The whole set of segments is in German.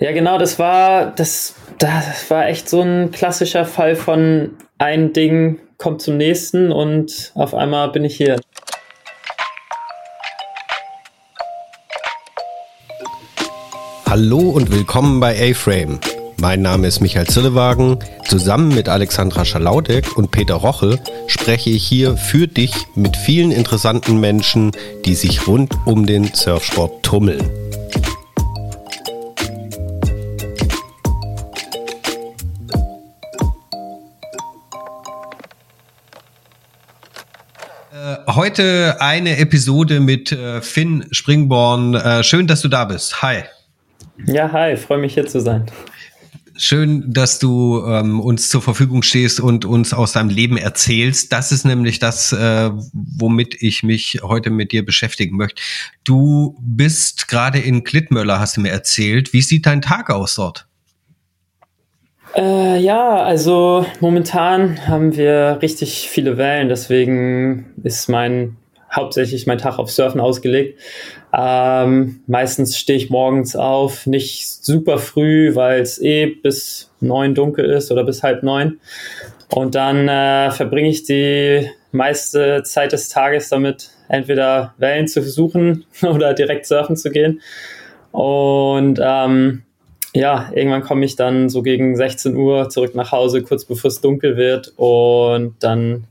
Ja, genau, das war, das, das war echt so ein klassischer Fall von ein Ding kommt zum nächsten und auf einmal bin ich hier. Hallo und willkommen bei A-Frame. Mein Name ist Michael Zillewagen. Zusammen mit Alexandra Schalaudek und Peter Roche spreche ich hier für dich mit vielen interessanten Menschen, die sich rund um den Surfsport tummeln. Heute eine Episode mit äh, Finn Springborn. Äh, schön, dass du da bist. Hi. Ja, hi, freue mich hier zu sein. Schön, dass du ähm, uns zur Verfügung stehst und uns aus deinem Leben erzählst. Das ist nämlich das, äh, womit ich mich heute mit dir beschäftigen möchte. Du bist gerade in Klittmöller, hast du mir erzählt. Wie sieht dein Tag aus dort? Äh, ja, also momentan haben wir richtig viele Wellen, deswegen ist mein hauptsächlich mein Tag auf Surfen ausgelegt. Ähm, meistens stehe ich morgens auf, nicht super früh, weil es eh bis neun dunkel ist oder bis halb neun. Und dann äh, verbringe ich die meiste Zeit des Tages damit, entweder Wellen zu suchen oder direkt surfen zu gehen. Und ähm, ja, irgendwann komme ich dann so gegen 16 Uhr zurück nach Hause, kurz bevor es dunkel wird. Und dann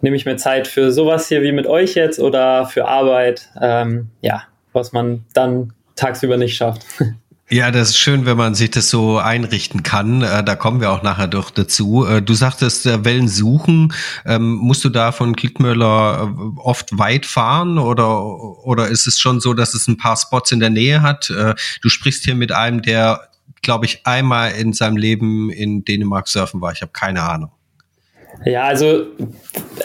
nehme ich mir Zeit für sowas hier wie mit euch jetzt oder für Arbeit. Ähm, ja, was man dann tagsüber nicht schafft. Ja, das ist schön, wenn man sich das so einrichten kann. Äh, da kommen wir auch nachher doch dazu. Äh, du sagtest, äh, Wellen suchen. Ähm, musst du da von Klickmöller oft weit fahren oder, oder ist es schon so, dass es ein paar Spots in der Nähe hat? Du sprichst hier mit einem, der, glaube ich, einmal in seinem Leben in Dänemark surfen war. Ich habe keine Ahnung. Ja, also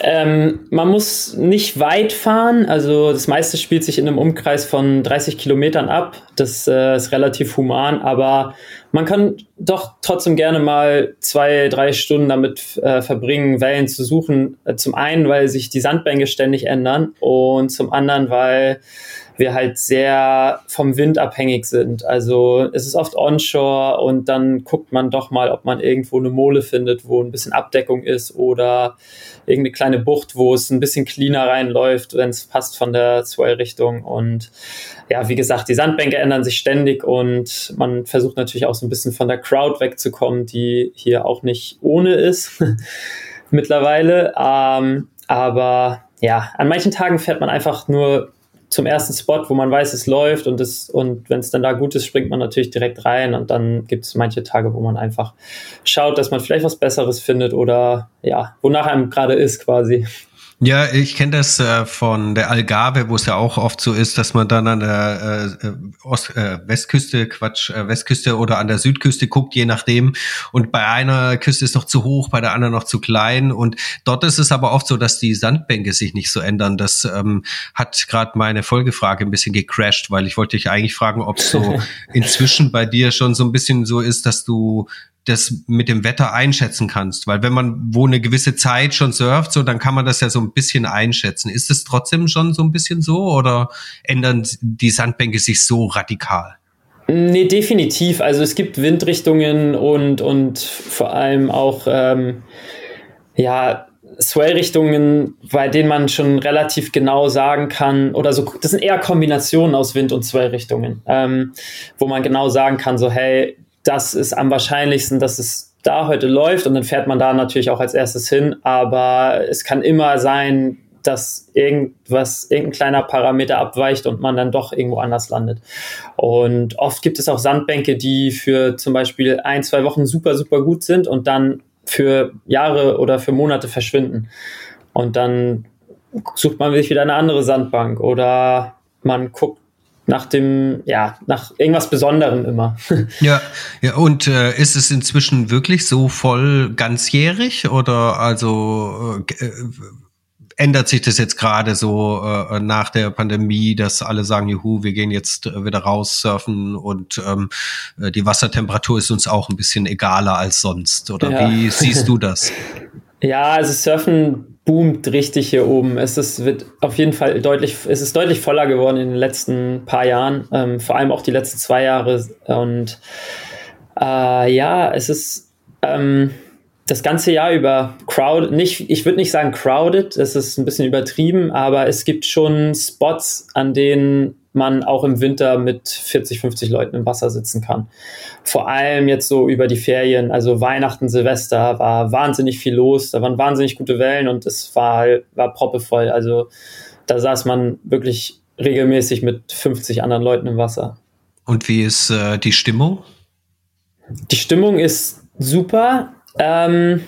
ähm, man muss nicht weit fahren. Also das meiste spielt sich in einem Umkreis von 30 Kilometern ab. Das äh, ist relativ human, aber man kann doch trotzdem gerne mal zwei, drei Stunden damit äh, verbringen, Wellen zu suchen. Äh, zum einen, weil sich die Sandbänke ständig ändern und zum anderen, weil wir halt sehr vom Wind abhängig sind. Also es ist oft onshore und dann guckt man doch mal, ob man irgendwo eine Mole findet, wo ein bisschen Abdeckung ist oder irgendeine kleine Bucht, wo es ein bisschen cleaner reinläuft, wenn es passt von der Swell-Richtung. Und ja, wie gesagt, die Sandbänke ändern sich ständig und man versucht natürlich auch so ein bisschen von der Crowd wegzukommen, die hier auch nicht ohne ist mittlerweile. Ähm, aber ja, an manchen Tagen fährt man einfach nur zum ersten Spot, wo man weiß, es läuft und, das, und wenn es dann da gut ist, springt man natürlich direkt rein und dann gibt es manche Tage, wo man einfach schaut, dass man vielleicht was Besseres findet oder ja, wonach einem gerade ist quasi. Ja, ich kenne das äh, von der Algarve, wo es ja auch oft so ist, dass man dann an der äh, äh, Ost, äh, Westküste, Quatsch, äh, Westküste oder an der Südküste guckt, je nachdem. Und bei einer Küste ist noch zu hoch, bei der anderen noch zu klein. Und dort ist es aber oft so, dass die Sandbänke sich nicht so ändern. Das ähm, hat gerade meine Folgefrage ein bisschen gecrashed, weil ich wollte dich eigentlich fragen, ob so inzwischen bei dir schon so ein bisschen so ist, dass du das mit dem Wetter einschätzen kannst. Weil wenn man wo eine gewisse Zeit schon surft, so, dann kann man das ja so ein bisschen einschätzen. Ist es trotzdem schon so ein bisschen so oder ändern die Sandbänke sich so radikal? Nee, definitiv. Also es gibt Windrichtungen und, und vor allem auch ähm, ja, Swell-Richtungen, bei denen man schon relativ genau sagen kann, oder so, das sind eher Kombinationen aus Wind- und Swell-Richtungen, ähm, wo man genau sagen kann, so, hey, das ist am wahrscheinlichsten, dass es da heute läuft und dann fährt man da natürlich auch als erstes hin. Aber es kann immer sein, dass irgendwas, irgendein kleiner Parameter abweicht und man dann doch irgendwo anders landet. Und oft gibt es auch Sandbänke, die für zum Beispiel ein, zwei Wochen super, super gut sind und dann für Jahre oder für Monate verschwinden. Und dann sucht man sich wieder eine andere Sandbank oder man guckt nach dem, ja, nach irgendwas Besonderem immer. ja, ja, und äh, ist es inzwischen wirklich so voll ganzjährig oder also äh, äh, ändert sich das jetzt gerade so äh, nach der Pandemie, dass alle sagen, juhu, wir gehen jetzt äh, wieder raus surfen und ähm, äh, die Wassertemperatur ist uns auch ein bisschen egaler als sonst? Oder ja. wie siehst du das? Ja, also Surfen boomt richtig hier oben. Es ist, wird auf jeden Fall deutlich, es ist deutlich voller geworden in den letzten paar Jahren, ähm, vor allem auch die letzten zwei Jahre. Und äh, ja, es ist ähm, das ganze Jahr über crowded, nicht, ich würde nicht sagen crowded, das ist ein bisschen übertrieben, aber es gibt schon Spots, an denen man auch im Winter mit 40, 50 Leuten im Wasser sitzen kann. Vor allem jetzt so über die Ferien, also Weihnachten, Silvester, war wahnsinnig viel los, da waren wahnsinnig gute Wellen und es war, war proppevoll. Also da saß man wirklich regelmäßig mit 50 anderen Leuten im Wasser. Und wie ist äh, die Stimmung? Die Stimmung ist super. Ähm,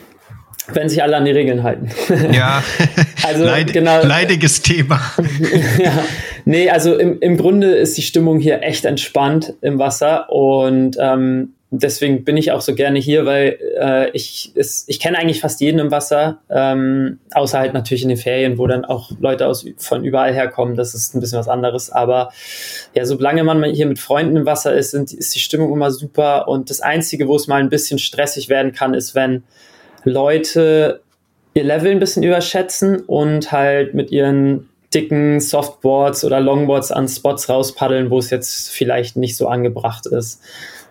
wenn sich alle an die Regeln halten. Ja, also Leid, genau, leidiges Thema. ja, nee, also im, im Grunde ist die Stimmung hier echt entspannt im Wasser und ähm, deswegen bin ich auch so gerne hier, weil äh, ich, ist, ich kenne eigentlich fast jeden im Wasser, ähm, außer halt natürlich in den Ferien, wo dann auch Leute aus, von überall herkommen. Das ist ein bisschen was anderes. Aber ja, solange man hier mit Freunden im Wasser ist, sind, ist die Stimmung immer super. Und das Einzige, wo es mal ein bisschen stressig werden kann, ist, wenn Leute ihr Level ein bisschen überschätzen und halt mit ihren dicken Softboards oder Longboards an Spots rauspaddeln, wo es jetzt vielleicht nicht so angebracht ist.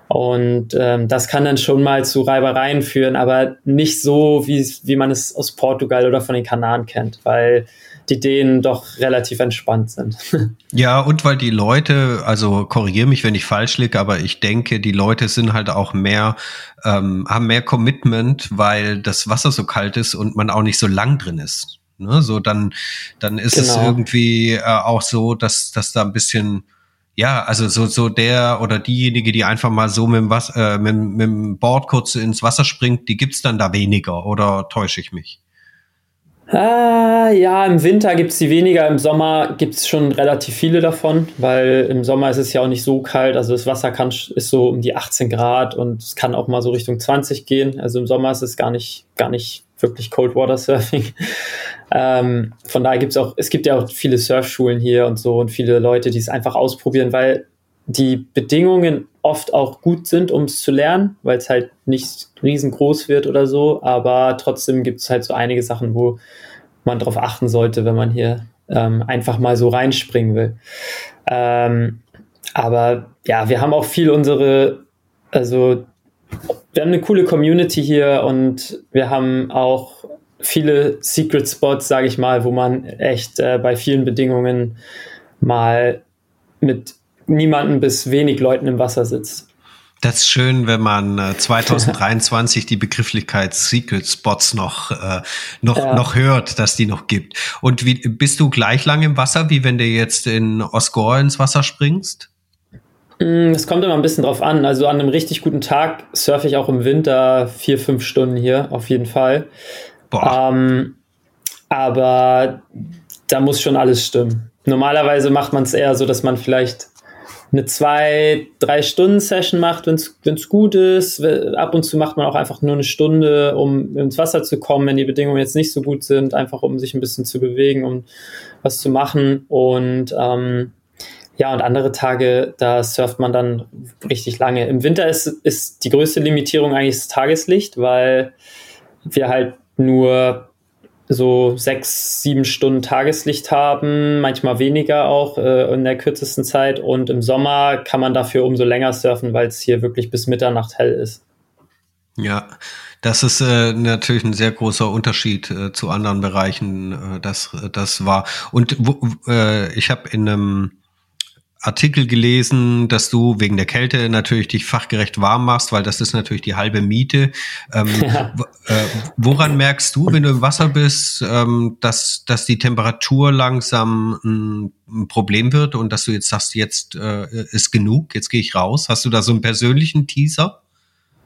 Und ähm, das kann dann schon mal zu Reibereien führen, aber nicht so, wie, wie man es aus Portugal oder von den Kanaren kennt, weil die Dänen doch relativ entspannt sind. Ja, und weil die Leute, also korrigiere mich, wenn ich falsch liege, aber ich denke, die Leute sind halt auch mehr, ähm, haben mehr Commitment, weil das Wasser so kalt ist und man auch nicht so lang drin ist. Ne? So dann, dann ist genau. es irgendwie äh, auch so, dass, dass da ein bisschen ja, also so, so der oder diejenige, die einfach mal so mit dem, Wasser, äh, mit, mit dem Board kurz ins Wasser springt, die gibt's dann da weniger oder täusche ich mich? Ah, ja, im Winter gibt es die weniger, im Sommer gibt es schon relativ viele davon, weil im Sommer ist es ja auch nicht so kalt. Also das Wasser kann, ist so um die 18 Grad und es kann auch mal so Richtung 20 gehen. Also im Sommer ist es gar nicht, gar nicht wirklich Cold Water Surfing. Ähm, von daher gibt es auch, es gibt ja auch viele Surfschulen hier und so und viele Leute, die es einfach ausprobieren, weil die Bedingungen oft auch gut sind, um es zu lernen, weil es halt nicht riesengroß wird oder so. Aber trotzdem gibt es halt so einige Sachen, wo man darauf achten sollte, wenn man hier ähm, einfach mal so reinspringen will. Ähm, aber ja, wir haben auch viel unsere, also wir haben eine coole Community hier und wir haben auch viele Secret Spots, sage ich mal, wo man echt äh, bei vielen Bedingungen mal mit niemanden bis wenig Leuten im Wasser sitzt. Das ist schön, wenn man äh, 2023 die Begrifflichkeit Secret Spots noch, äh, noch, ja. noch hört, dass die noch gibt. Und wie, bist du gleich lang im Wasser, wie wenn du jetzt in Osgore ins Wasser springst? Mm, es kommt immer ein bisschen drauf an. Also an einem richtig guten Tag surfe ich auch im Winter vier, fünf Stunden hier, auf jeden Fall. Ähm, aber da muss schon alles stimmen. Normalerweise macht man es eher so, dass man vielleicht eine zwei, drei Stunden Session macht, wenn es gut ist. Ab und zu macht man auch einfach nur eine Stunde, um ins Wasser zu kommen, wenn die Bedingungen jetzt nicht so gut sind, einfach um sich ein bisschen zu bewegen, um was zu machen. Und ähm, ja, und andere Tage, da surft man dann richtig lange. Im Winter ist, ist die größte Limitierung eigentlich das Tageslicht, weil wir halt nur so sechs, sieben Stunden Tageslicht haben, manchmal weniger auch äh, in der kürzesten Zeit. Und im Sommer kann man dafür umso länger surfen, weil es hier wirklich bis Mitternacht hell ist. Ja, das ist äh, natürlich ein sehr großer Unterschied äh, zu anderen Bereichen. Äh, das, das war. Und äh, ich habe in einem Artikel gelesen, dass du wegen der Kälte natürlich dich fachgerecht warm machst, weil das ist natürlich die halbe Miete. Ähm, ja. äh, woran merkst du, wenn du im Wasser bist, ähm, dass, dass die Temperatur langsam ein, ein, Problem wird und dass du jetzt sagst, jetzt äh, ist genug, jetzt gehe ich raus? Hast du da so einen persönlichen Teaser?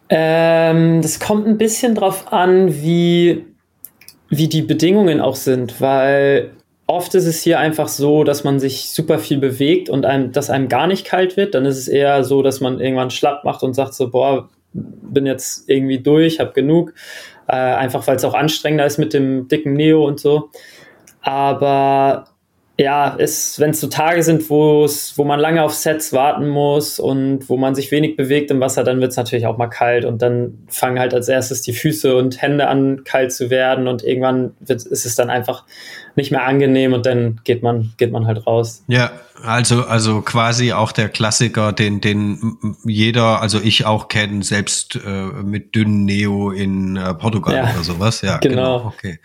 Ähm, das kommt ein bisschen drauf an, wie, wie die Bedingungen auch sind, weil oft ist es hier einfach so, dass man sich super viel bewegt und einem, dass einem gar nicht kalt wird. Dann ist es eher so, dass man irgendwann schlapp macht und sagt so, boah, bin jetzt irgendwie durch, hab genug. Äh, einfach weil es auch anstrengender ist mit dem dicken Neo und so. Aber ja, wenn es so Tage sind, wo man lange auf Sets warten muss und wo man sich wenig bewegt im Wasser, dann wird es natürlich auch mal kalt und dann fangen halt als erstes die Füße und Hände an kalt zu werden und irgendwann wird, ist es dann einfach nicht mehr angenehm und dann geht man, geht man halt raus. Ja, also, also quasi auch der Klassiker, den, den jeder, also ich auch kenne, selbst äh, mit dünnen Neo in äh, Portugal ja, oder sowas. Ja, genau. genau. Okay.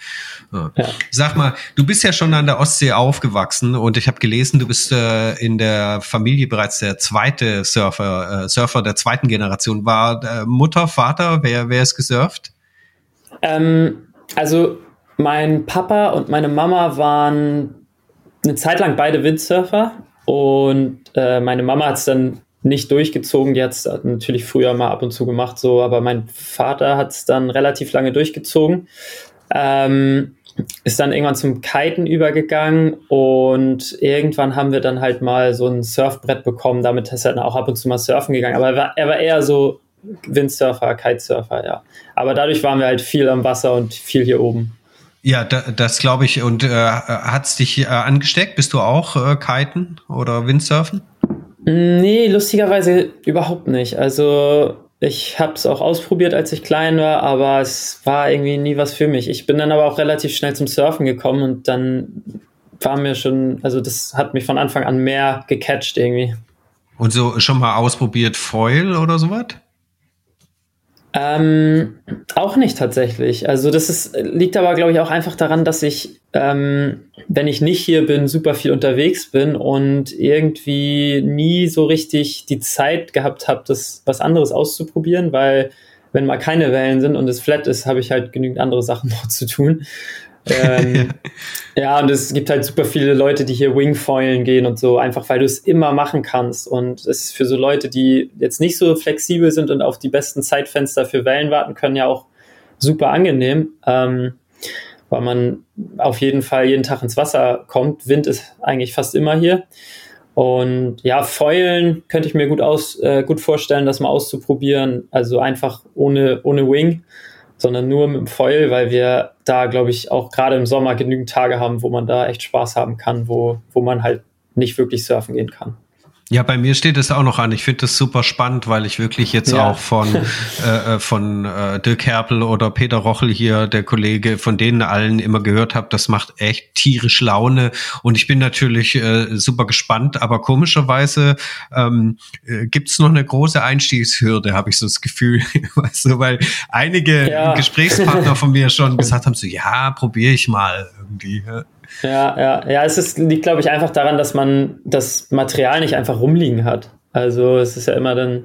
Ja. Ja. Sag mal, du bist ja schon an der Ostsee aufgewachsen und ich habe gelesen, du bist äh, in der Familie bereits der zweite Surfer, äh, Surfer der zweiten Generation. War äh, Mutter, Vater, wer, wer ist gesurft? Ähm, also mein Papa und meine Mama waren eine Zeit lang beide Windsurfer und äh, meine Mama hat es dann nicht durchgezogen, die hat es natürlich früher mal ab und zu gemacht, so, aber mein Vater hat es dann relativ lange durchgezogen. Ähm, ist dann irgendwann zum Kiten übergegangen und irgendwann haben wir dann halt mal so ein Surfbrett bekommen. Damit ist er dann auch ab und zu mal surfen gegangen. Aber er war, er war eher so Windsurfer, Kitesurfer, ja. Aber dadurch waren wir halt viel am Wasser und viel hier oben. Ja, da, das glaube ich. Und äh, hat es dich äh, angesteckt? Bist du auch äh, Kiten oder Windsurfen? Nee, lustigerweise überhaupt nicht. Also ich habe es auch ausprobiert, als ich klein war, aber es war irgendwie nie was für mich. Ich bin dann aber auch relativ schnell zum Surfen gekommen und dann war mir schon, also das hat mich von Anfang an mehr gecatcht irgendwie. Und so schon mal ausprobiert Foil oder sowas? Ähm, auch nicht tatsächlich. Also das ist, liegt aber, glaube ich, auch einfach daran, dass ich, ähm, wenn ich nicht hier bin, super viel unterwegs bin und irgendwie nie so richtig die Zeit gehabt habe, das was anderes auszuprobieren, weil wenn mal keine Wellen sind und es flat ist, habe ich halt genügend andere Sachen noch zu tun. Ähm, ja, und es gibt halt super viele Leute, die hier Wingfoilen gehen und so, einfach weil du es immer machen kannst. Und es ist für so Leute, die jetzt nicht so flexibel sind und auf die besten Zeitfenster für Wellen warten können, ja auch super angenehm, ähm, weil man auf jeden Fall jeden Tag ins Wasser kommt. Wind ist eigentlich fast immer hier. Und ja, Foilen könnte ich mir gut, aus, äh, gut vorstellen, das mal auszuprobieren. Also einfach ohne, ohne Wing sondern nur mit dem Foil, weil wir da, glaube ich, auch gerade im Sommer genügend Tage haben, wo man da echt Spaß haben kann, wo, wo man halt nicht wirklich surfen gehen kann. Ja, bei mir steht es auch noch an. Ich finde das super spannend, weil ich wirklich jetzt ja. auch von, äh, äh, von äh, Dirk Herpel oder Peter Rochel hier, der Kollege, von denen allen immer gehört habe, das macht echt tierisch Laune. Und ich bin natürlich äh, super gespannt, aber komischerweise ähm, äh, gibt es noch eine große Einstiegshürde, habe ich so das Gefühl. weißt du, weil einige ja. Gesprächspartner von mir schon gesagt haben, so ja, probiere ich mal irgendwie. Ja, ja, ja, es ist, liegt, glaube ich, einfach daran, dass man das Material nicht einfach rumliegen hat. Also es ist ja immer dann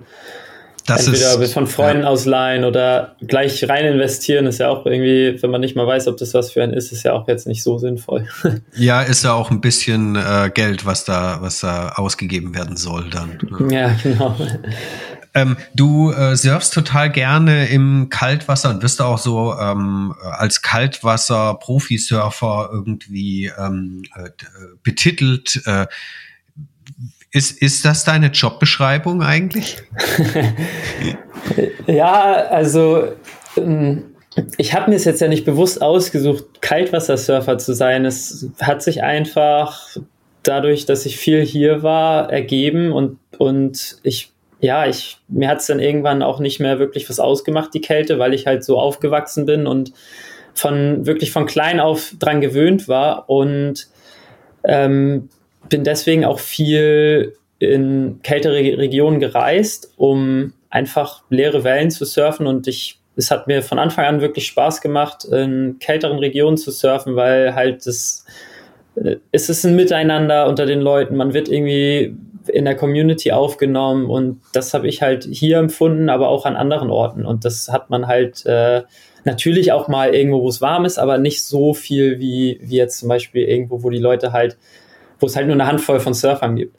das entweder ist, von Freunden ja. ausleihen oder gleich rein investieren, ist ja auch irgendwie, wenn man nicht mal weiß, ob das was für einen ist, ist ja auch jetzt nicht so sinnvoll. Ja, ist ja auch ein bisschen äh, Geld, was da, was da ausgegeben werden soll dann. Ne? Ja, genau. Ähm, du äh, surfst total gerne im Kaltwasser und wirst auch so ähm, als Kaltwasser-Profisurfer irgendwie ähm, äh, betitelt. Äh, ist, ist das deine Jobbeschreibung eigentlich? ja, also ähm, ich habe mir es jetzt ja nicht bewusst ausgesucht, Kaltwassersurfer zu sein. Es hat sich einfach dadurch, dass ich viel hier war, ergeben und, und ich ja, ich, mir hat es dann irgendwann auch nicht mehr wirklich was ausgemacht, die Kälte, weil ich halt so aufgewachsen bin und von wirklich von klein auf dran gewöhnt war und ähm, bin deswegen auch viel in kältere Regionen gereist, um einfach leere Wellen zu surfen und ich es hat mir von Anfang an wirklich Spaß gemacht, in kälteren Regionen zu surfen, weil halt das äh, es ist ein Miteinander unter den Leuten. Man wird irgendwie in der Community aufgenommen und das habe ich halt hier empfunden, aber auch an anderen Orten. Und das hat man halt äh, natürlich auch mal irgendwo, wo es warm ist, aber nicht so viel wie, wie jetzt zum Beispiel irgendwo, wo die Leute halt, wo es halt nur eine Handvoll von Surfern gibt.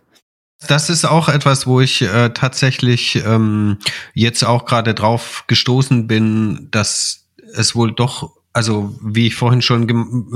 Das ist auch etwas, wo ich äh, tatsächlich ähm, jetzt auch gerade drauf gestoßen bin, dass es wohl doch also wie ich vorhin schon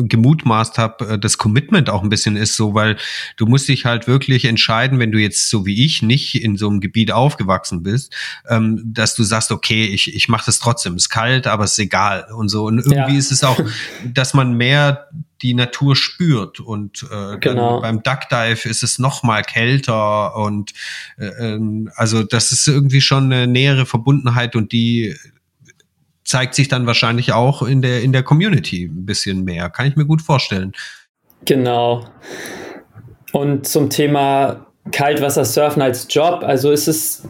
gemutmaßt habe, äh, das Commitment auch ein bisschen ist so, weil du musst dich halt wirklich entscheiden, wenn du jetzt so wie ich nicht in so einem Gebiet aufgewachsen bist, ähm, dass du sagst, okay, ich, ich mache das trotzdem, ist kalt, aber ist egal und so. Und irgendwie ja. ist es auch, dass man mehr die Natur spürt. Und äh, genau. beim Duckdive ist es noch mal kälter und äh, ähm, also das ist irgendwie schon eine nähere Verbundenheit und die zeigt sich dann wahrscheinlich auch in der in der Community ein bisschen mehr. Kann ich mir gut vorstellen. Genau. Und zum Thema Kaltwassersurfen als Job, also ist es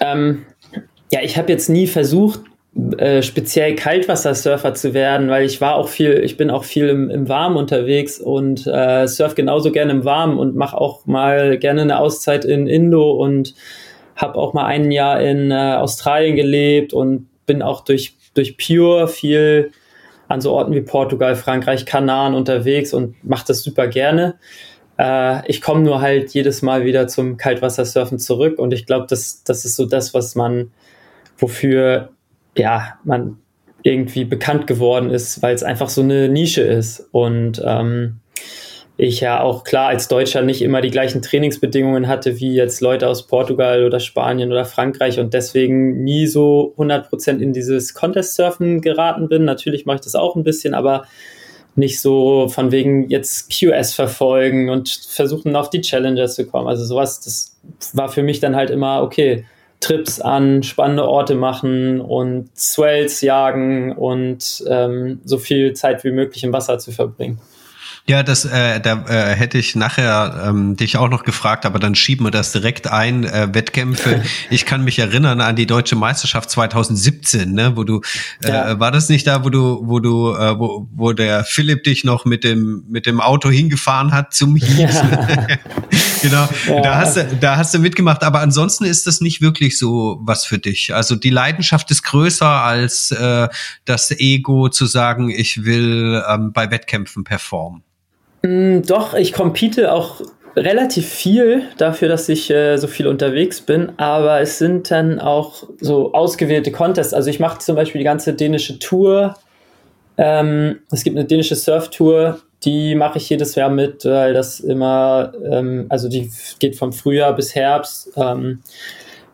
ähm, ja, ich habe jetzt nie versucht, äh, speziell Kaltwassersurfer zu werden, weil ich war auch viel, ich bin auch viel im, im Warmen unterwegs und äh, surf genauso gerne im Warmen und mache auch mal gerne eine Auszeit in Indo und habe auch mal ein Jahr in äh, Australien gelebt und bin auch durch, durch Pure viel an so Orten wie Portugal, Frankreich, Kanaren unterwegs und mache das super gerne. Äh, ich komme nur halt jedes Mal wieder zum Kaltwassersurfen zurück und ich glaube, das, das ist so das, was man, wofür ja, man irgendwie bekannt geworden ist, weil es einfach so eine Nische ist. Und ähm, ich ja auch klar als Deutscher nicht immer die gleichen Trainingsbedingungen hatte wie jetzt Leute aus Portugal oder Spanien oder Frankreich und deswegen nie so 100% in dieses Contest-Surfen geraten bin. Natürlich mache ich das auch ein bisschen, aber nicht so von wegen jetzt QS verfolgen und versuchen auf die Challengers zu kommen. Also sowas, das war für mich dann halt immer, okay, Trips an spannende Orte machen und Swells jagen und ähm, so viel Zeit wie möglich im Wasser zu verbringen. Ja, das äh, da äh, hätte ich nachher ähm, dich auch noch gefragt, aber dann schieben wir das direkt ein. Äh, Wettkämpfe. ich kann mich erinnern an die deutsche Meisterschaft 2017, ne, wo du äh, ja. war das nicht da, wo du wo du äh, wo, wo der Philipp dich noch mit dem mit dem Auto hingefahren hat zum Heat. Ja. genau. Ja. Da hast du da hast du mitgemacht, aber ansonsten ist das nicht wirklich so was für dich. Also die Leidenschaft ist größer als äh, das Ego zu sagen, ich will ähm, bei Wettkämpfen performen. Mm, doch, ich compete auch relativ viel dafür, dass ich äh, so viel unterwegs bin, aber es sind dann auch so ausgewählte Contests. Also ich mache zum Beispiel die ganze dänische Tour. Ähm, es gibt eine dänische Surf-Tour, die mache ich jedes Jahr mit, weil das immer, ähm, also die geht vom Frühjahr bis Herbst. Ähm,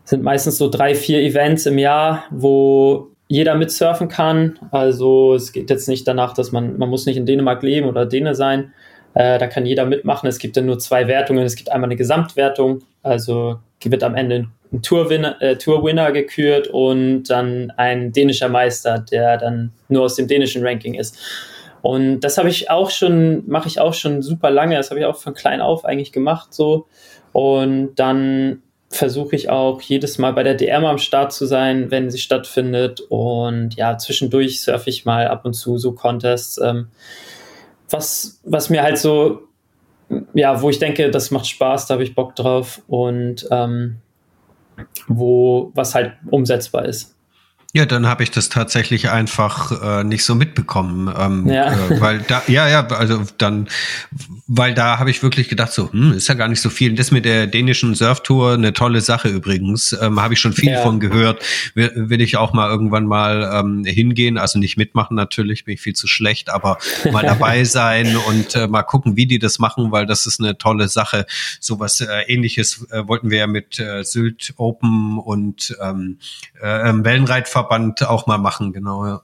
sind meistens so drei, vier Events im Jahr, wo jeder mitsurfen kann. Also es geht jetzt nicht danach, dass man, man muss nicht in Dänemark leben oder Däne sein, äh, da kann jeder mitmachen. Es gibt dann nur zwei Wertungen. Es gibt einmal eine Gesamtwertung, also wird am Ende ein Tourwinner, äh, Tourwinner gekürt und dann ein dänischer Meister, der dann nur aus dem dänischen Ranking ist. Und das habe ich auch schon, mache ich auch schon super lange. Das habe ich auch von klein auf eigentlich gemacht so. Und dann versuche ich auch jedes Mal bei der DM am Start zu sein, wenn sie stattfindet. Und ja, zwischendurch surfe ich mal ab und zu so Contests. Ähm, was, was mir halt so, ja, wo ich denke, das macht Spaß, da habe ich Bock drauf und ähm, wo was halt umsetzbar ist. Ja, dann habe ich das tatsächlich einfach äh, nicht so mitbekommen, ähm, ja. Äh, weil da, ja, ja, also dann, weil da habe ich wirklich gedacht, so, hm, ist ja gar nicht so viel. Das mit der dänischen Surftour, eine tolle Sache übrigens, ähm, habe ich schon viel ja. von gehört. Will, will ich auch mal irgendwann mal ähm, hingehen, also nicht mitmachen natürlich, bin ich viel zu schlecht, aber mal dabei sein und äh, mal gucken, wie die das machen, weil das ist eine tolle Sache. Sowas äh, ähnliches äh, wollten wir ja mit äh, Sylt Open und ähm, äh, Wellenreitfahren Verband auch mal machen, genau, ja.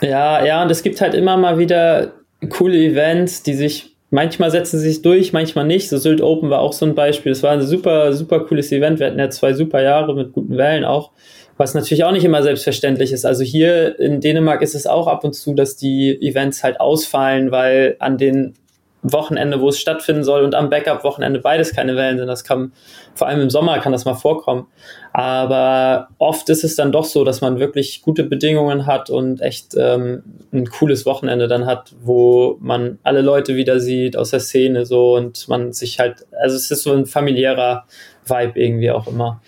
Ja, ja, und es gibt halt immer mal wieder coole Events, die sich manchmal setzen sich durch, manchmal nicht. So Sylt Open war auch so ein Beispiel. Es war ein super, super cooles Event. Wir hatten ja zwei super Jahre mit guten Wellen auch, was natürlich auch nicht immer selbstverständlich ist. Also hier in Dänemark ist es auch ab und zu, dass die Events halt ausfallen, weil an den Wochenende, wo es stattfinden soll und am Backup-Wochenende beides keine Wellen sind. Das kann, vor allem im Sommer kann das mal vorkommen. Aber oft ist es dann doch so, dass man wirklich gute Bedingungen hat und echt ähm, ein cooles Wochenende dann hat, wo man alle Leute wieder sieht aus der Szene so und man sich halt, also es ist so ein familiärer Vibe irgendwie auch immer.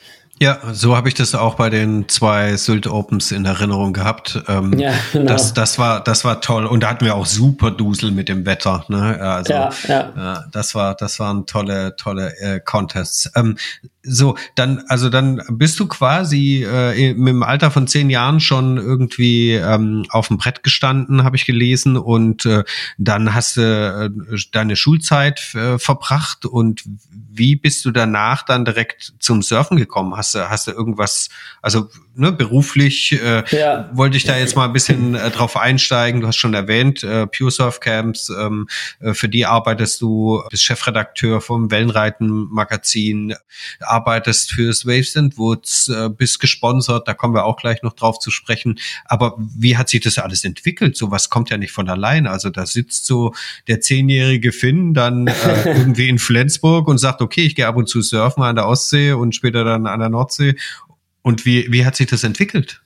Ja, so habe ich das auch bei den zwei Sylt Opens in Erinnerung gehabt. Ähm, ja, genau. das, das war, das war toll. Und da hatten wir auch super Dusel mit dem Wetter. Ne? Also, ja, ja. Äh, das war, das waren tolle, tolle äh, Contests. Ähm, so, dann, also dann bist du quasi äh, dem Alter von zehn Jahren schon irgendwie ähm, auf dem Brett gestanden, habe ich gelesen, und äh, dann hast du äh, deine Schulzeit äh, verbracht und wie bist du danach dann direkt zum Surfen gekommen? Hast du, hast du irgendwas, also ne, beruflich äh, ja. wollte ich da jetzt mal ein bisschen äh, drauf einsteigen. Du hast schon erwähnt, äh, Pure Surf Camps, ähm, äh, für die arbeitest du, bist Chefredakteur vom Wellenreiten Magazin, arbeitest fürs Waves and Woods, äh, bist gesponsert, da kommen wir auch gleich noch drauf zu sprechen. Aber wie hat sich das alles entwickelt? So was kommt ja nicht von allein. Also da sitzt so der zehnjährige Finn dann äh, irgendwie in Flensburg und sagt, okay, ich gehe ab und zu surfen an der Ostsee und später dann an der Nordsee und wie, wie hat sich das entwickelt?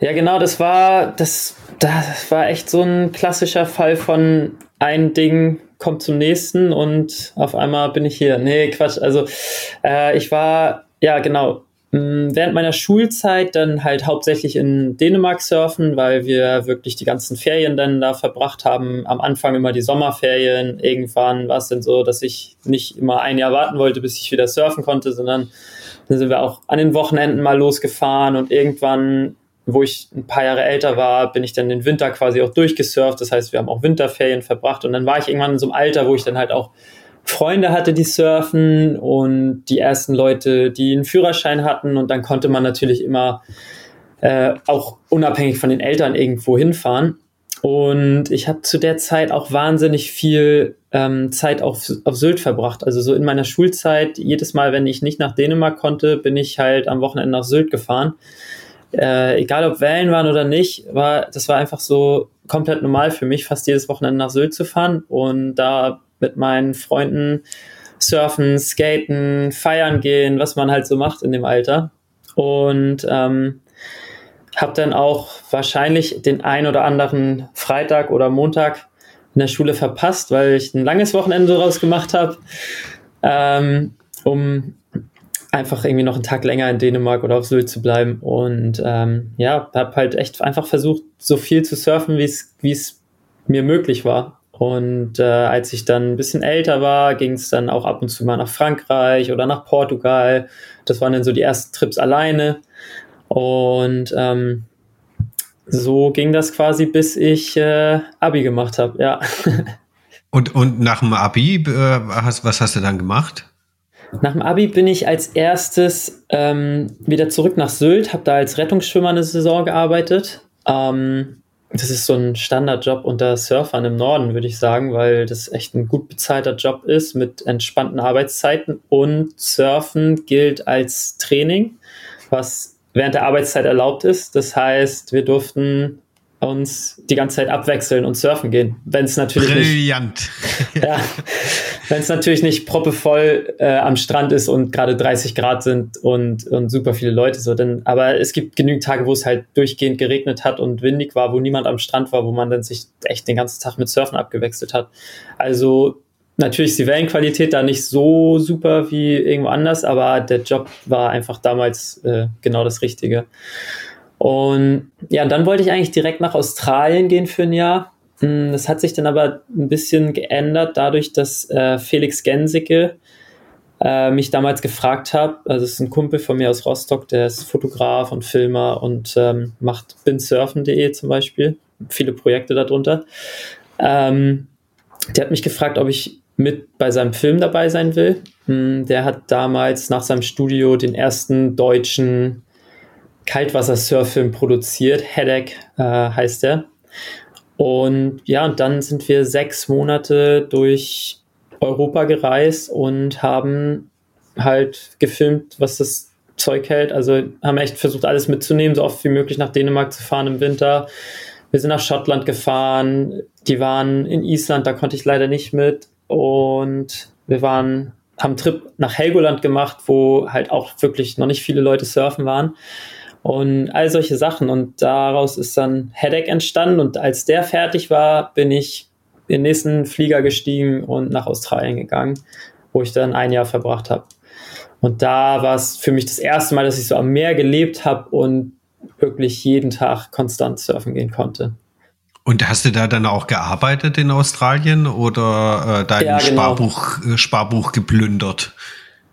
Ja, genau, das war, das, das war echt so ein klassischer Fall von ein Ding kommt zum nächsten und auf einmal bin ich hier. Nee, Quatsch. Also äh, ich war, ja genau, während meiner Schulzeit dann halt hauptsächlich in Dänemark surfen, weil wir wirklich die ganzen Ferien dann da verbracht haben. Am Anfang immer die Sommerferien. Irgendwann war es dann so, dass ich nicht immer ein Jahr warten wollte, bis ich wieder surfen konnte, sondern dann sind wir auch an den Wochenenden mal losgefahren und irgendwann, wo ich ein paar Jahre älter war, bin ich dann den Winter quasi auch durchgesurft. Das heißt, wir haben auch Winterferien verbracht und dann war ich irgendwann in so einem Alter, wo ich dann halt auch Freunde hatte, die surfen und die ersten Leute, die einen Führerschein hatten und dann konnte man natürlich immer äh, auch unabhängig von den Eltern irgendwo hinfahren. Und ich habe zu der Zeit auch wahnsinnig viel ähm, Zeit auf, auf Sylt verbracht. Also so in meiner Schulzeit, jedes Mal, wenn ich nicht nach Dänemark konnte, bin ich halt am Wochenende nach Sylt gefahren. Äh, egal ob Wellen waren oder nicht, war, das war einfach so komplett normal für mich, fast jedes Wochenende nach Sylt zu fahren und da mit meinen Freunden surfen, skaten, feiern gehen, was man halt so macht in dem Alter. Und ähm, habe dann auch wahrscheinlich den ein oder anderen Freitag oder Montag in der Schule verpasst, weil ich ein langes Wochenende daraus gemacht habe, ähm, um einfach irgendwie noch einen Tag länger in Dänemark oder auf Sylt zu bleiben. Und ähm, ja, habe halt echt einfach versucht, so viel zu surfen, wie es mir möglich war. Und äh, als ich dann ein bisschen älter war, ging es dann auch ab und zu mal nach Frankreich oder nach Portugal. Das waren dann so die ersten Trips alleine. Und ähm, so ging das quasi, bis ich äh, Abi gemacht habe, ja. und, und nach dem Abi, äh, hast, was hast du dann gemacht? Nach dem Abi bin ich als erstes ähm, wieder zurück nach Sylt, habe da als Rettungsschwimmer eine Saison gearbeitet. Ähm, das ist so ein Standardjob unter Surfern im Norden, würde ich sagen, weil das echt ein gut bezahlter Job ist mit entspannten Arbeitszeiten und Surfen gilt als Training, was während der Arbeitszeit erlaubt ist. Das heißt, wir durften uns die ganze Zeit abwechseln und surfen gehen. Wenn es natürlich Brillant. nicht. ja, wenn es natürlich nicht proppevoll äh, am Strand ist und gerade 30 Grad sind und, und super viele Leute so. Denn, aber es gibt genügend Tage, wo es halt durchgehend geregnet hat und windig war, wo niemand am Strand war, wo man dann sich echt den ganzen Tag mit Surfen abgewechselt hat. Also Natürlich ist die Wellenqualität da nicht so super wie irgendwo anders, aber der Job war einfach damals äh, genau das Richtige. Und ja, dann wollte ich eigentlich direkt nach Australien gehen für ein Jahr. Hm, das hat sich dann aber ein bisschen geändert, dadurch, dass äh, Felix Gensicke äh, mich damals gefragt hat. Also, es ist ein Kumpel von mir aus Rostock, der ist Fotograf und Filmer und ähm, macht binsurfen.de zum Beispiel. Viele Projekte darunter. Ähm, der hat mich gefragt, ob ich mit bei seinem Film dabei sein will. Hm, der hat damals nach seinem Studio den ersten deutschen Kaltwassersurffilm produziert. Headache äh, heißt er. Und ja, und dann sind wir sechs Monate durch Europa gereist und haben halt gefilmt, was das Zeug hält. Also haben echt versucht, alles mitzunehmen, so oft wie möglich nach Dänemark zu fahren im Winter. Wir sind nach Schottland gefahren. Die waren in Island, da konnte ich leider nicht mit. Und wir waren, haben einen Trip nach Helgoland gemacht, wo halt auch wirklich noch nicht viele Leute surfen waren. Und all solche Sachen. Und daraus ist dann Headache entstanden. Und als der fertig war, bin ich in den nächsten Flieger gestiegen und nach Australien gegangen, wo ich dann ein Jahr verbracht habe. Und da war es für mich das erste Mal, dass ich so am Meer gelebt habe und wirklich jeden Tag konstant surfen gehen konnte. Und hast du da dann auch gearbeitet in Australien oder äh, dein ja, genau. Sparbuch, äh, Sparbuch geplündert?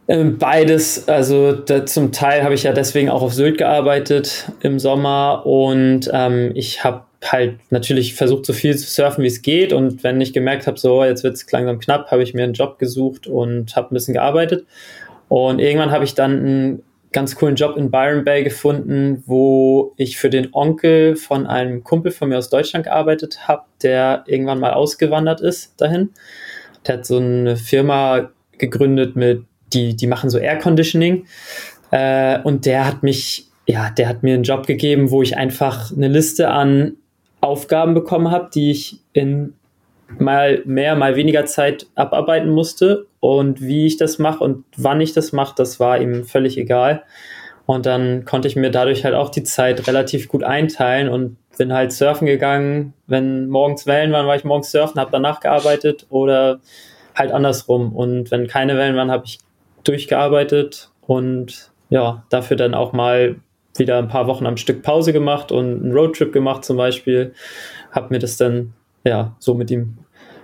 Ähm, beides, also da, zum Teil habe ich ja deswegen auch auf Sylt gearbeitet im Sommer und ähm, ich habe halt natürlich versucht, so viel zu surfen, wie es geht und wenn ich gemerkt habe, so jetzt wird es langsam knapp, habe ich mir einen Job gesucht und habe ein bisschen gearbeitet und irgendwann habe ich dann einen ganz coolen Job in Byron Bay gefunden, wo ich für den Onkel von einem Kumpel von mir aus Deutschland gearbeitet habe, der irgendwann mal ausgewandert ist dahin. Der hat so eine Firma gegründet mit die, die machen so Air Conditioning. Äh, und der hat mich, ja, der hat mir einen Job gegeben, wo ich einfach eine Liste an Aufgaben bekommen habe, die ich in mal mehr, mal weniger Zeit abarbeiten musste. Und wie ich das mache und wann ich das mache, das war ihm völlig egal. Und dann konnte ich mir dadurch halt auch die Zeit relativ gut einteilen und bin halt surfen gegangen. Wenn morgens Wellen waren, war ich morgens surfen, habe danach gearbeitet oder halt andersrum. Und wenn keine Wellen waren, habe ich durchgearbeitet und ja, dafür dann auch mal wieder ein paar Wochen am Stück Pause gemacht und einen Roadtrip gemacht zum Beispiel. Hab mir das dann ja so mit ihm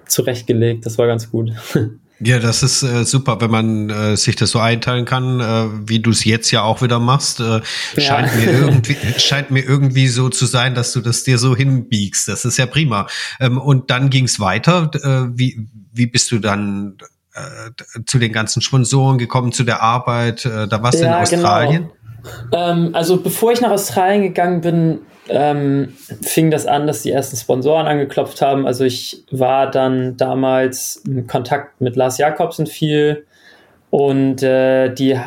zurechtgelegt. Das war ganz gut. Ja, das ist äh, super, wenn man äh, sich das so einteilen kann, äh, wie du es jetzt ja auch wieder machst. Äh, ja. Scheint mir irgendwie scheint mir irgendwie so zu sein, dass du das dir so hinbiegst. Das ist ja prima. Ähm, und dann ging es weiter. Äh, wie wie bist du dann äh, zu den ganzen Sponsoren gekommen, zu der Arbeit? Äh, da warst du ja, in Australien? Genau. Ähm, also bevor ich nach Australien gegangen bin, ähm, fing das an, dass die ersten Sponsoren angeklopft haben. Also ich war dann damals in Kontakt mit Lars Jakobsen viel und äh, die,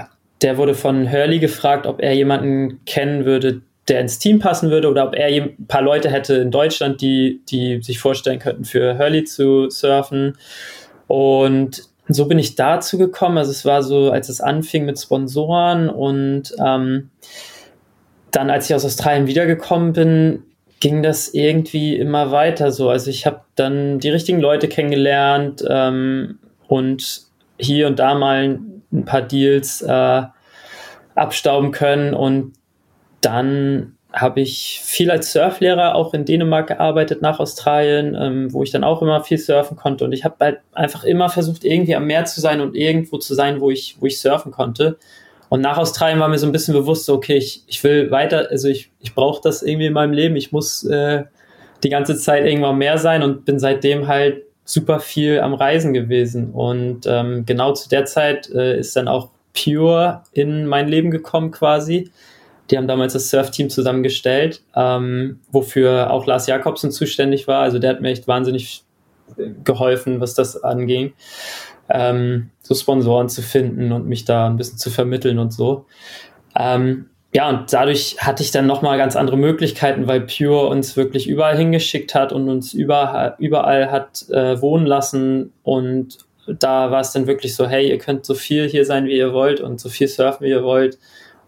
der wurde von Hurley gefragt, ob er jemanden kennen würde, der ins Team passen würde oder ob er ein paar Leute hätte in Deutschland, die, die sich vorstellen könnten, für Hurley zu surfen. Und so bin ich dazu gekommen. Also es war so, als es anfing mit Sponsoren und ähm, dann, als ich aus Australien wiedergekommen bin, ging das irgendwie immer weiter so. Also ich habe dann die richtigen Leute kennengelernt ähm, und hier und da mal ein paar Deals äh, abstauben können und dann habe ich viel als Surflehrer auch in Dänemark gearbeitet nach Australien, ähm, wo ich dann auch immer viel surfen konnte. Und ich habe halt einfach immer versucht, irgendwie am Meer zu sein und irgendwo zu sein, wo ich, wo ich surfen konnte. Und nach Australien war mir so ein bisschen bewusst, so, okay, ich, ich will weiter, also ich, ich brauche das irgendwie in meinem Leben. Ich muss äh, die ganze Zeit irgendwann mehr sein und bin seitdem halt super viel am Reisen gewesen. Und ähm, genau zu der Zeit äh, ist dann auch Pure in mein Leben gekommen quasi die haben damals das Surf-Team zusammengestellt, ähm, wofür auch Lars Jakobsen zuständig war. Also der hat mir echt wahnsinnig geholfen, was das anging, ähm, so Sponsoren zu finden und mich da ein bisschen zu vermitteln und so. Ähm, ja, und dadurch hatte ich dann nochmal ganz andere Möglichkeiten, weil Pure uns wirklich überall hingeschickt hat und uns überall, überall hat äh, wohnen lassen. Und da war es dann wirklich so, hey, ihr könnt so viel hier sein, wie ihr wollt und so viel surfen, wie ihr wollt.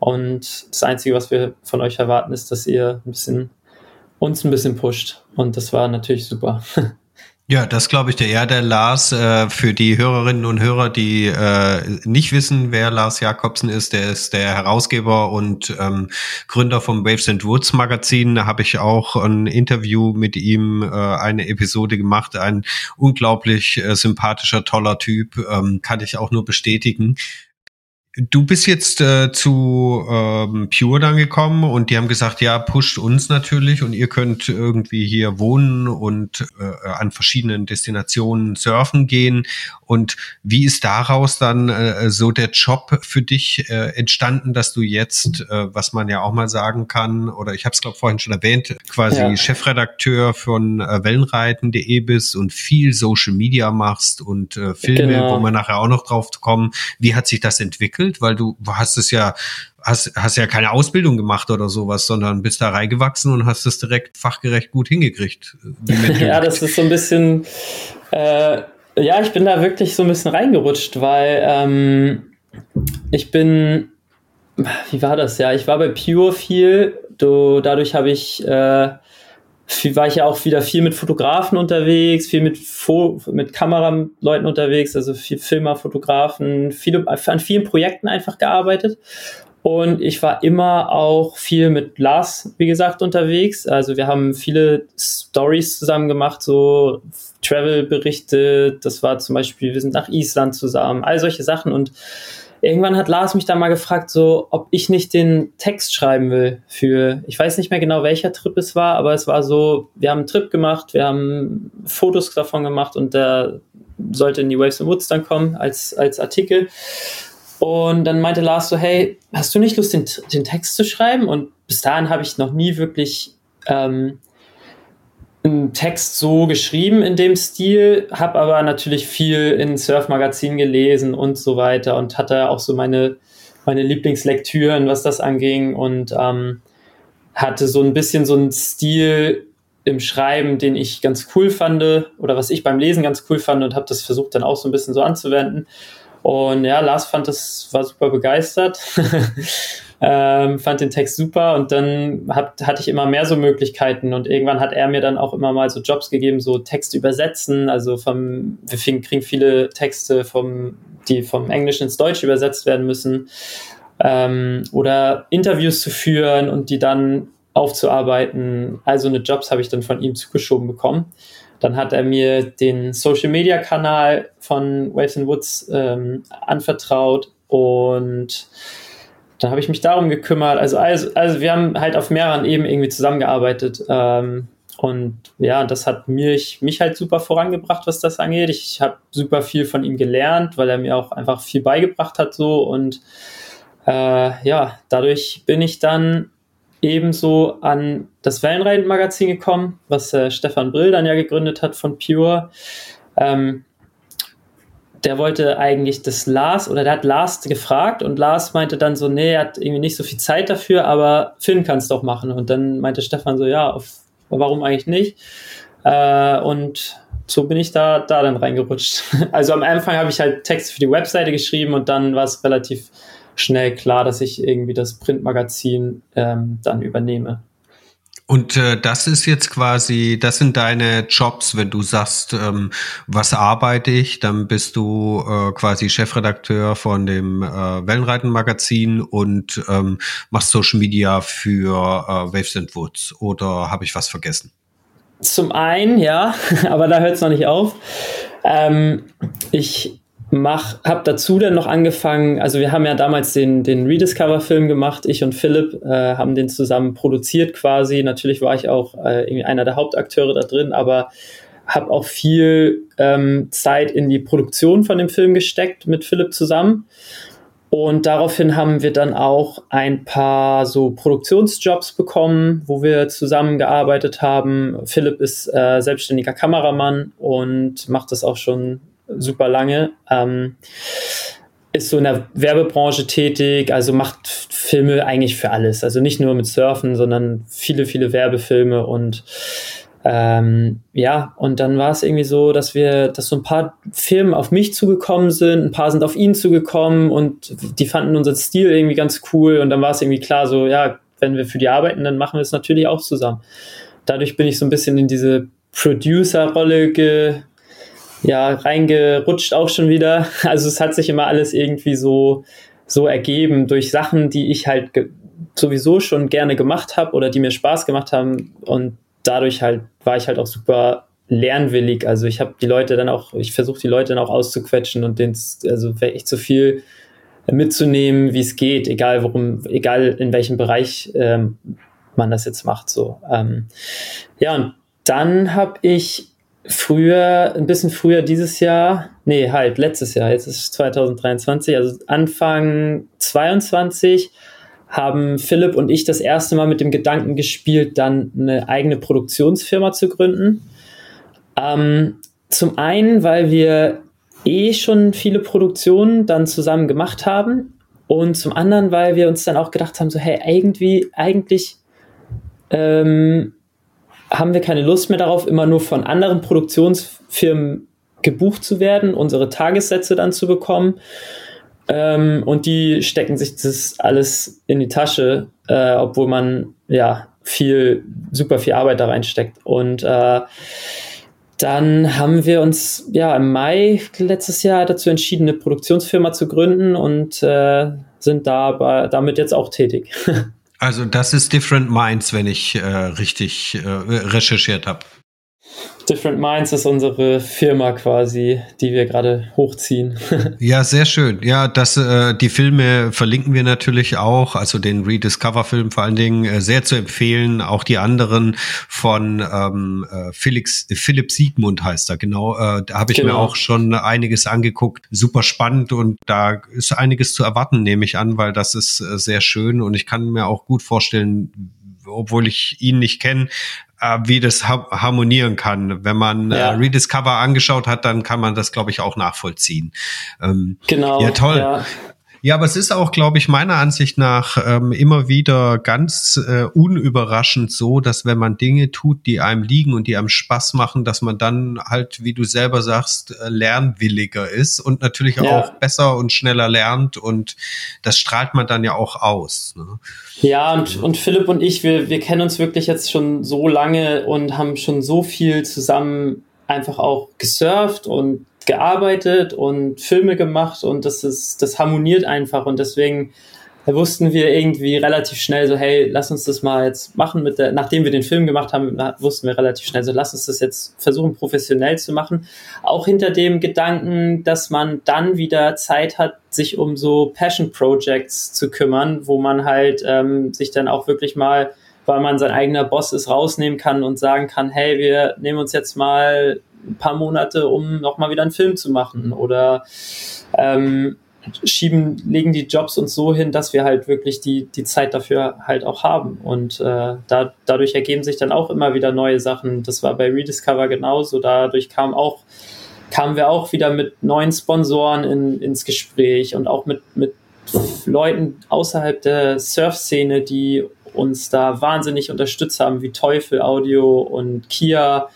Und das Einzige, was wir von euch erwarten, ist, dass ihr ein bisschen uns ein bisschen pusht. Und das war natürlich super. Ja, das glaube ich dir. Ja, der Lars, äh, für die Hörerinnen und Hörer, die äh, nicht wissen, wer Lars Jakobsen ist, der ist der Herausgeber und ähm, Gründer vom Waves and Woods Magazin. Da habe ich auch ein Interview mit ihm, äh, eine Episode gemacht. Ein unglaublich äh, sympathischer, toller Typ, ähm, kann ich auch nur bestätigen. Du bist jetzt äh, zu ähm, Pure dann gekommen und die haben gesagt, ja, pusht uns natürlich und ihr könnt irgendwie hier wohnen und äh, an verschiedenen Destinationen surfen gehen. Und wie ist daraus dann äh, so der Job für dich äh, entstanden, dass du jetzt, äh, was man ja auch mal sagen kann, oder ich habe es glaube vorhin schon erwähnt, quasi ja. Chefredakteur von äh, Wellenreiten.de bist und viel Social Media machst und äh, Filme, genau. wo wir nachher auch noch drauf kommen. Wie hat sich das entwickelt? Entwickelt? Weil du hast es ja, hast, hast ja keine Ausbildung gemacht oder sowas, sondern bist da reingewachsen und hast es direkt fachgerecht gut hingekriegt. ja, das ist so ein bisschen, äh, ja, ich bin da wirklich so ein bisschen reingerutscht, weil ähm, ich bin, wie war das ja? Ich war bei Pure viel, du, dadurch habe ich äh, viel, war ich ja auch wieder viel mit Fotografen unterwegs, viel mit, Fo mit Kameraleuten unterwegs, also viel Filmer, Fotografen, viele, an vielen Projekten einfach gearbeitet. Und ich war immer auch viel mit Lars, wie gesagt, unterwegs. Also wir haben viele Stories zusammen gemacht, so Travel-Berichte. Das war zum Beispiel, wir sind nach Island zusammen, all solche Sachen. Und irgendwann hat Lars mich da mal gefragt, so, ob ich nicht den Text schreiben will für, ich weiß nicht mehr genau, welcher Trip es war, aber es war so, wir haben einen Trip gemacht, wir haben Fotos davon gemacht und der sollte in die Waves and Woods dann kommen als, als Artikel. Und dann meinte Lars so, hey, hast du nicht Lust, den, den Text zu schreiben? Und bis dahin habe ich noch nie wirklich ähm, einen Text so geschrieben in dem Stil, habe aber natürlich viel in Surf-Magazinen gelesen und so weiter und hatte auch so meine, meine Lieblingslektüren, was das anging und ähm, hatte so ein bisschen so einen Stil im Schreiben, den ich ganz cool fand oder was ich beim Lesen ganz cool fand und habe das versucht dann auch so ein bisschen so anzuwenden. Und ja, Lars fand das, war super begeistert, ähm, fand den Text super. Und dann hat, hatte ich immer mehr so Möglichkeiten. Und irgendwann hat er mir dann auch immer mal so Jobs gegeben, so Text übersetzen, also vom, wir kriegen viele Texte vom, die vom Englischen ins Deutsche übersetzt werden müssen. Ähm, oder Interviews zu führen und die dann aufzuarbeiten. Also eine Jobs habe ich dann von ihm zugeschoben bekommen. Dann hat er mir den Social Media Kanal von Waves and Woods ähm, anvertraut und dann habe ich mich darum gekümmert. Also, also, also wir haben halt auf mehreren Ebenen irgendwie zusammengearbeitet. Ähm, und ja, das hat mich, mich halt super vorangebracht, was das angeht. Ich habe super viel von ihm gelernt, weil er mir auch einfach viel beigebracht hat so. Und äh, ja, dadurch bin ich dann ebenso an das Wellenreiten-Magazin gekommen, was äh, Stefan Brill dann ja gegründet hat von Pure. Ähm, der wollte eigentlich das Lars oder der hat Lars gefragt und Lars meinte dann so, nee, er hat irgendwie nicht so viel Zeit dafür, aber Finn kann es doch machen. Und dann meinte Stefan so, ja, auf, warum eigentlich nicht? Äh, und so bin ich da, da dann reingerutscht. Also am Anfang habe ich halt Texte für die Webseite geschrieben und dann war es relativ schnell klar, dass ich irgendwie das Printmagazin ähm, dann übernehme. Und äh, das ist jetzt quasi, das sind deine Jobs, wenn du sagst, ähm, was arbeite ich, dann bist du äh, quasi Chefredakteur von dem äh, Wellenreiten-Magazin und ähm, machst Social Media für äh, Waves and Woods. Oder habe ich was vergessen? Zum einen, ja, aber da hört es noch nicht auf. Ähm, ich mach, habe dazu dann noch angefangen, also wir haben ja damals den, den Rediscover-Film gemacht, ich und Philipp äh, haben den zusammen produziert quasi. Natürlich war ich auch äh, einer der Hauptakteure da drin, aber habe auch viel ähm, Zeit in die Produktion von dem Film gesteckt mit Philipp zusammen. Und daraufhin haben wir dann auch ein paar so Produktionsjobs bekommen, wo wir zusammengearbeitet haben. Philipp ist äh, selbstständiger Kameramann und macht das auch schon super lange. Ähm, ist so in der Werbebranche tätig, also macht Filme eigentlich für alles. Also nicht nur mit Surfen, sondern viele, viele Werbefilme und ähm, ja, und dann war es irgendwie so, dass wir, dass so ein paar Filme auf mich zugekommen sind, ein paar sind auf ihn zugekommen und die fanden unseren Stil irgendwie ganz cool und dann war es irgendwie klar, so, ja, wenn wir für die arbeiten, dann machen wir es natürlich auch zusammen. Dadurch bin ich so ein bisschen in diese Producer-Rolle ge, ja, reingerutscht auch schon wieder. Also es hat sich immer alles irgendwie so, so ergeben durch Sachen, die ich halt sowieso schon gerne gemacht habe oder die mir Spaß gemacht haben und dadurch halt war ich halt auch super lernwillig. Also ich habe die Leute dann auch, ich versuche die Leute dann auch auszuquetschen und den, also echt so viel mitzunehmen, wie es geht, egal worum, egal in welchem Bereich ähm, man das jetzt macht. So, ähm, ja und dann habe ich früher, ein bisschen früher dieses Jahr, nee, halt letztes Jahr, jetzt ist es 2023, also Anfang 22 haben Philipp und ich das erste Mal mit dem Gedanken gespielt, dann eine eigene Produktionsfirma zu gründen. Ähm, zum einen, weil wir eh schon viele Produktionen dann zusammen gemacht haben und zum anderen, weil wir uns dann auch gedacht haben, so hey, irgendwie, eigentlich ähm, haben wir keine Lust mehr darauf, immer nur von anderen Produktionsfirmen gebucht zu werden, unsere Tagessätze dann zu bekommen. Ähm, und die stecken sich das alles in die Tasche, äh, obwohl man ja viel, super viel Arbeit da reinsteckt. Und äh, dann haben wir uns ja im Mai letztes Jahr dazu entschieden, eine Produktionsfirma zu gründen und äh, sind da damit jetzt auch tätig. Also das ist Different Minds, wenn ich äh, richtig äh, recherchiert habe. Different Minds ist unsere Firma quasi, die wir gerade hochziehen. ja, sehr schön. Ja, das, äh, die Filme verlinken wir natürlich auch, also den Rediscover-Film vor allen Dingen äh, sehr zu empfehlen. Auch die anderen von ähm, äh, Felix, Philipp Siegmund heißt er, genau. Äh, da habe ich genau. mir auch schon einiges angeguckt. Super spannend und da ist einiges zu erwarten, nehme ich an, weil das ist äh, sehr schön und ich kann mir auch gut vorstellen, obwohl ich ihn nicht kenne, äh, wie das ha harmonieren kann. Wenn man äh, ja. äh, Rediscover angeschaut hat, dann kann man das, glaube ich, auch nachvollziehen. Ähm, genau. Ja, toll. Ja. Ja, aber es ist auch, glaube ich, meiner Ansicht nach ähm, immer wieder ganz äh, unüberraschend so, dass wenn man Dinge tut, die einem liegen und die einem Spaß machen, dass man dann halt, wie du selber sagst, äh, lernwilliger ist und natürlich ja. auch besser und schneller lernt und das strahlt man dann ja auch aus. Ne? Ja, und, und Philipp und ich, wir, wir kennen uns wirklich jetzt schon so lange und haben schon so viel zusammen einfach auch gesurft und gearbeitet und Filme gemacht und das ist, das harmoniert einfach und deswegen wussten wir irgendwie relativ schnell so, hey, lass uns das mal jetzt machen mit der, nachdem wir den Film gemacht haben, wussten wir relativ schnell so, lass uns das jetzt versuchen professionell zu machen. Auch hinter dem Gedanken, dass man dann wieder Zeit hat, sich um so Passion Projects zu kümmern, wo man halt ähm, sich dann auch wirklich mal weil man sein eigener Boss ist, rausnehmen kann und sagen kann, hey, wir nehmen uns jetzt mal ein paar Monate, um nochmal wieder einen Film zu machen oder ähm, schieben, legen die Jobs uns so hin, dass wir halt wirklich die, die Zeit dafür halt auch haben. Und äh, da, dadurch ergeben sich dann auch immer wieder neue Sachen. Das war bei Rediscover genauso. Dadurch kam auch, kamen wir auch wieder mit neuen Sponsoren in, ins Gespräch und auch mit, mit Leuten außerhalb der Surf-Szene, die uns da wahnsinnig unterstützt haben, wie Teufel Audio und Kia,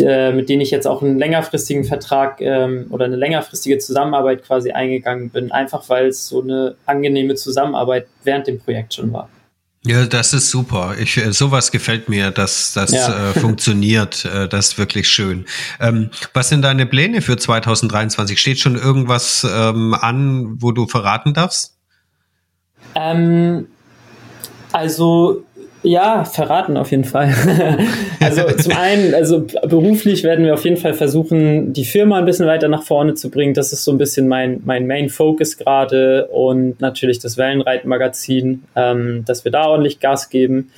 mit denen ich jetzt auch einen längerfristigen Vertrag ähm, oder eine längerfristige Zusammenarbeit quasi eingegangen bin, einfach weil es so eine angenehme Zusammenarbeit während dem Projekt schon war. Ja, das ist super. Ich, äh, sowas gefällt mir, dass das ja. äh, funktioniert. Äh, das ist wirklich schön. Ähm, was sind deine Pläne für 2023? Steht schon irgendwas ähm, an, wo du verraten darfst? Ähm, also ja, verraten auf jeden Fall. also zum einen, also beruflich werden wir auf jeden Fall versuchen, die Firma ein bisschen weiter nach vorne zu bringen. Das ist so ein bisschen mein, mein Main Focus gerade und natürlich das Wellenreitmagazin, ähm, dass wir da ordentlich Gas geben.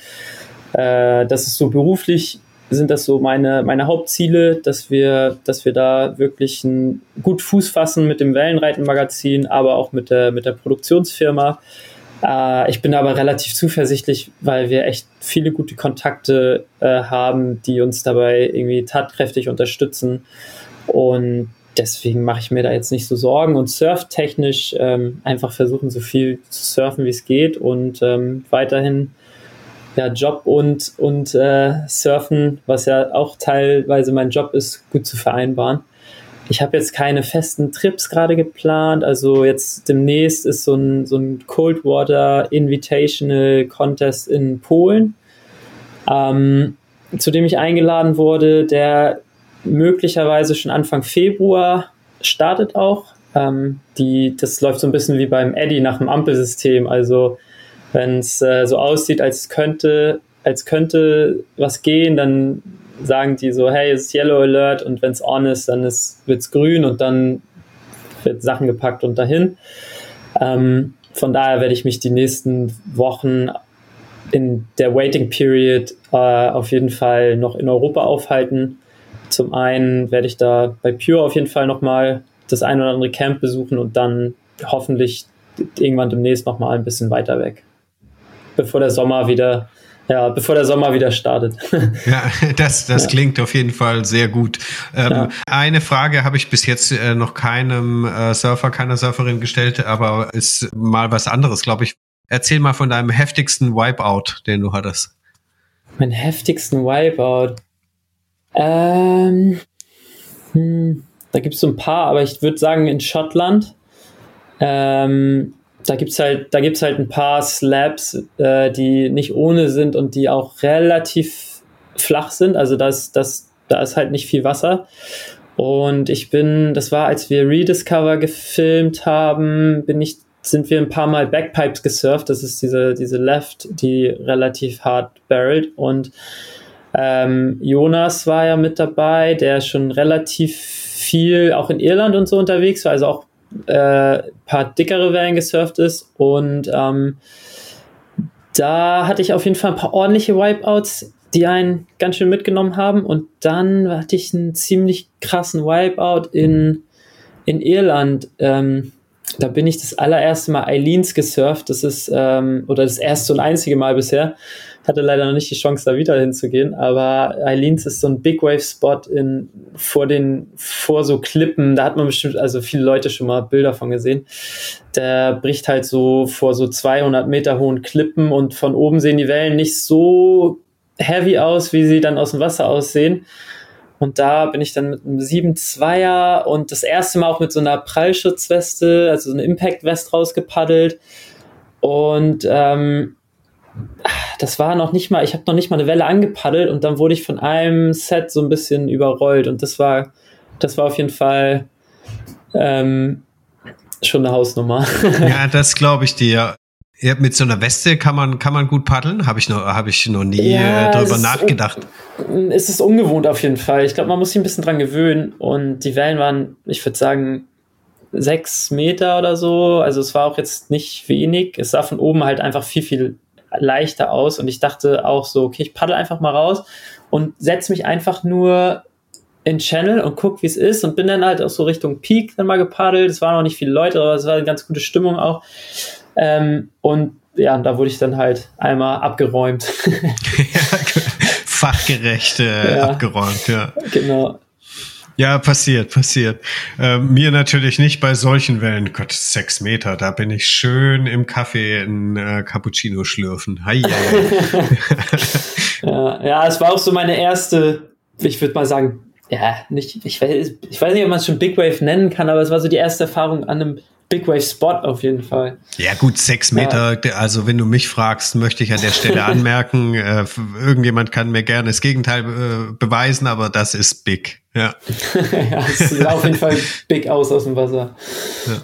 Äh, das ist so beruflich sind das so meine, meine Hauptziele, dass wir, dass wir da wirklich ein, gut Fuß fassen mit dem Wellenreitenmagazin, aber auch mit der, mit der Produktionsfirma. Äh, ich bin aber relativ zuversichtlich, weil wir echt viele gute Kontakte äh, haben, die uns dabei irgendwie tatkräftig unterstützen. Und deswegen mache ich mir da jetzt nicht so Sorgen und surftechnisch ähm, einfach versuchen, so viel zu surfen, wie es geht und ähm, weiterhin ja, Job und, und äh, Surfen, was ja auch teilweise mein Job ist, gut zu vereinbaren. Ich habe jetzt keine festen Trips gerade geplant. Also jetzt demnächst ist so ein, so ein Coldwater Invitational Contest in Polen, ähm, zu dem ich eingeladen wurde, der möglicherweise schon Anfang Februar startet auch. Ähm, die, das läuft so ein bisschen wie beim Eddy nach dem Ampelsystem. Also wenn es äh, so aussieht, als könnte, als könnte was gehen, dann sagen die so, hey, es ist Yellow Alert und wenn es on ist, dann wird es grün und dann wird Sachen gepackt und dahin. Ähm, von daher werde ich mich die nächsten Wochen in der Waiting Period äh, auf jeden Fall noch in Europa aufhalten. Zum einen werde ich da bei Pure auf jeden Fall nochmal das ein oder andere Camp besuchen und dann hoffentlich irgendwann demnächst nochmal ein bisschen weiter weg. Bevor der Sommer wieder ja, bevor der Sommer wieder startet. Ja, das, das ja. klingt auf jeden Fall sehr gut. Ähm, ja. Eine Frage habe ich bis jetzt äh, noch keinem äh, Surfer, keiner Surferin gestellt, aber ist mal was anderes, glaube ich. Erzähl mal von deinem heftigsten Wipeout, den du hattest. Mein heftigsten Wipeout. Ähm, hm, da gibt es so ein paar, aber ich würde sagen in Schottland. Ähm, da gibt's halt, da gibt's halt ein paar Slabs, äh, die nicht ohne sind und die auch relativ flach sind. Also das, das, da ist halt nicht viel Wasser. Und ich bin, das war, als wir Rediscover gefilmt haben, bin ich, sind wir ein paar Mal Backpipes gesurft. Das ist diese, diese Left, die relativ hart barrelt. Und Ähm, Jonas war ja mit dabei, der schon relativ viel auch in Irland und so unterwegs war, also auch äh, paar dickere Wellen gesurft ist. Und ähm, da hatte ich auf jeden Fall ein paar ordentliche Wipeouts, die einen ganz schön mitgenommen haben. Und dann hatte ich einen ziemlich krassen Wipeout in, in Irland. Ähm, da bin ich das allererste Mal Eileens gesurft. Das ist, ähm, oder das erste und einzige Mal bisher. Hatte leider noch nicht die Chance, da wieder hinzugehen. Aber Eileens ist so ein Big Wave Spot in, vor den, vor so Klippen. Da hat man bestimmt, also viele Leute schon mal Bilder von gesehen. Der bricht halt so vor so 200 Meter hohen Klippen und von oben sehen die Wellen nicht so heavy aus, wie sie dann aus dem Wasser aussehen. Und da bin ich dann mit einem 7-2er und das erste Mal auch mit so einer Prallschutzweste, also so eine Impact-West rausgepaddelt. Und ähm, das war noch nicht mal, ich habe noch nicht mal eine Welle angepaddelt und dann wurde ich von einem Set so ein bisschen überrollt. Und das war, das war auf jeden Fall ähm, schon eine Hausnummer. ja, das glaube ich dir. Ja, mit so einer Weste kann man, kann man gut paddeln? Habe ich, noch, hab ich noch nie ja, äh, darüber nachgedacht. Es ist ungewohnt auf jeden Fall. Ich glaube, man muss sich ein bisschen dran gewöhnen. Und die Wellen waren, ich würde sagen, sechs Meter oder so. Also es war auch jetzt nicht wenig. Es sah von oben halt einfach viel, viel leichter aus. Und ich dachte auch so, okay, ich paddel einfach mal raus und setze mich einfach nur in Channel und guck, wie es ist. Und bin dann halt auch so Richtung Peak dann mal gepaddelt. Es waren noch nicht viele Leute, aber es war eine ganz gute Stimmung auch. Ähm, und ja, da wurde ich dann halt einmal abgeräumt. Fachgerecht äh, ja, abgeräumt, ja. Genau. Ja, passiert, passiert. Äh, mir natürlich nicht bei solchen Wellen. Gott, sechs Meter, da bin ich schön im Kaffee in äh, Cappuccino schlürfen. Hi, ja, ja, es war auch so meine erste, ich würde mal sagen, ja, nicht, ich weiß, ich weiß nicht, ob man es schon Big Wave nennen kann, aber es war so die erste Erfahrung an einem Big Wave Spot auf jeden Fall. Ja, gut, sechs Meter. Ja. Also, wenn du mich fragst, möchte ich an der Stelle anmerken, äh, irgendjemand kann mir gerne das Gegenteil äh, beweisen, aber das ist big. Ja. ja, es sieht auf jeden Fall big aus aus dem Wasser. Ja.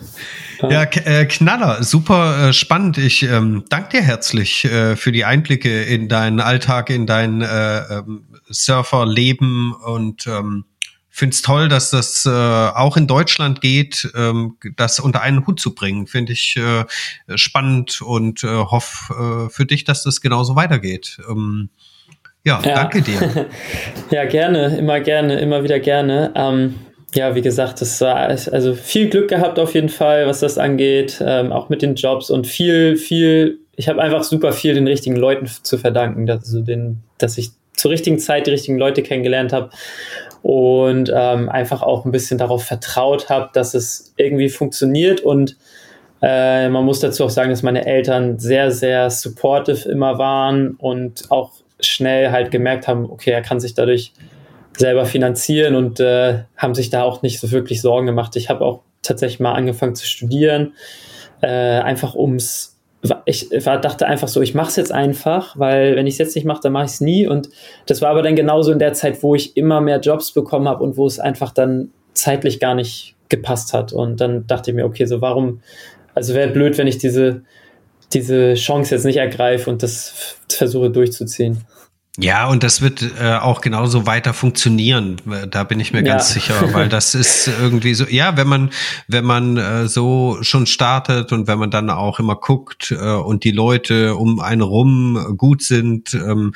Ja, äh, Knaller, super äh, spannend. Ich ähm, danke dir herzlich äh, für die Einblicke in deinen Alltag, in dein äh, ähm, Surferleben und ähm, finde es toll, dass das äh, auch in Deutschland geht, ähm, das unter einen Hut zu bringen. Finde ich äh, spannend und äh, hoffe äh, für dich, dass das genauso weitergeht. Ähm, ja, ja, danke dir. ja, gerne, immer gerne, immer wieder gerne. Ähm, ja, wie gesagt, das war also viel Glück gehabt auf jeden Fall, was das angeht, ähm, auch mit den Jobs und viel, viel. Ich habe einfach super viel den richtigen Leuten zu verdanken, dass, also den, dass ich zur richtigen Zeit die richtigen Leute kennengelernt habe und ähm, einfach auch ein bisschen darauf vertraut habe, dass es irgendwie funktioniert und äh, man muss dazu auch sagen, dass meine Eltern sehr, sehr supportive immer waren und auch schnell halt gemerkt haben, okay, er kann sich dadurch selber finanzieren und äh, haben sich da auch nicht so wirklich Sorgen gemacht. Ich habe auch tatsächlich mal angefangen zu studieren, äh, einfach ums ich war, dachte einfach so, ich mache es jetzt einfach, weil wenn ich es jetzt nicht mache, dann mache ich es nie. Und das war aber dann genauso in der Zeit, wo ich immer mehr Jobs bekommen habe und wo es einfach dann zeitlich gar nicht gepasst hat. Und dann dachte ich mir, okay, so warum, also wäre blöd, wenn ich diese, diese Chance jetzt nicht ergreife und das versuche durchzuziehen. Ja, und das wird äh, auch genauso weiter funktionieren. Da bin ich mir ja. ganz sicher, weil das ist irgendwie so. Ja, wenn man wenn man äh, so schon startet und wenn man dann auch immer guckt äh, und die Leute um einen rum gut sind. Ähm,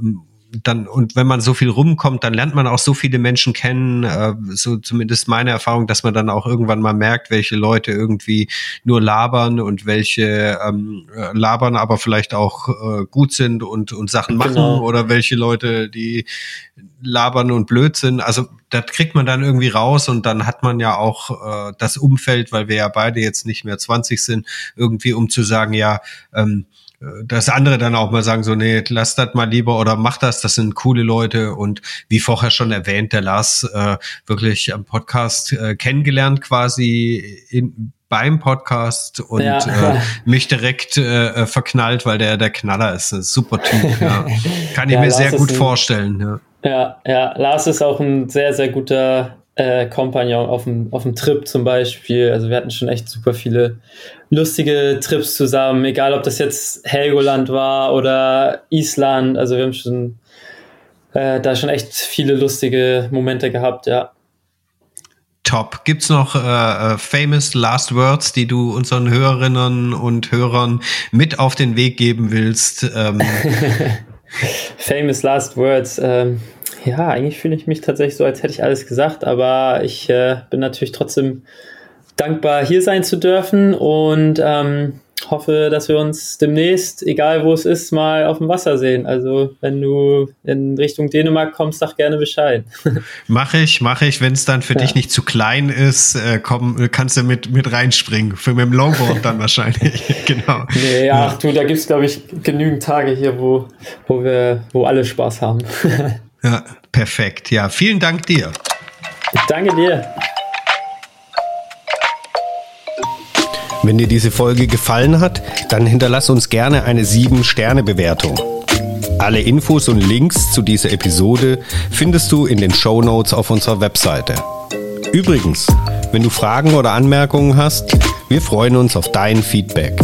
ähm dann und wenn man so viel rumkommt, dann lernt man auch so viele Menschen kennen, äh, so zumindest meine Erfahrung, dass man dann auch irgendwann mal merkt, welche Leute irgendwie nur labern und welche ähm, äh, labern, aber vielleicht auch äh, gut sind und und Sachen machen genau. oder welche Leute, die labern und blöd sind. Also das kriegt man dann irgendwie raus und dann hat man ja auch äh, das Umfeld, weil wir ja beide jetzt nicht mehr 20 sind, irgendwie um zu sagen, ja, ähm, dass andere dann auch mal sagen, so, nee, lass das mal lieber oder mach das, das sind coole Leute und wie vorher schon erwähnt, der Lars äh, wirklich am Podcast äh, kennengelernt quasi in, beim Podcast und ja. äh, mich direkt äh, verknallt, weil der der Knaller ist. Ein super Typ, ja. Kann ich ja, mir Lars sehr gut ein, vorstellen. Ja. ja, ja, Lars ist auch ein sehr, sehr guter äh, Kompagnon auf dem, auf dem Trip zum Beispiel. Also wir hatten schon echt super viele lustige Trips zusammen, egal ob das jetzt Helgoland war oder Island. Also wir haben schon äh, da schon echt viele lustige Momente gehabt, ja. Top. Gibt's noch äh, äh, famous last words, die du unseren Hörerinnen und Hörern mit auf den Weg geben willst? Ähm. famous last words. Ähm, ja, eigentlich fühle ich mich tatsächlich so, als hätte ich alles gesagt, aber ich äh, bin natürlich trotzdem dankbar, hier sein zu dürfen und ähm, hoffe, dass wir uns demnächst, egal wo es ist, mal auf dem Wasser sehen. Also wenn du in Richtung Dänemark kommst, sag gerne Bescheid. Mache ich, mache ich. Wenn es dann für ja. dich nicht zu klein ist, äh, komm, kannst du mit, mit reinspringen. Für mit dem Longboard dann wahrscheinlich. genau. Nee, ja, ach du, da gibt es, glaube ich, genügend Tage hier, wo, wo wir, wo alle Spaß haben. ja, perfekt. Ja, vielen Dank dir. Ich danke dir. Wenn dir diese Folge gefallen hat, dann hinterlass uns gerne eine 7-Sterne-Bewertung. Alle Infos und Links zu dieser Episode findest du in den Show Notes auf unserer Webseite. Übrigens, wenn du Fragen oder Anmerkungen hast, wir freuen uns auf dein Feedback.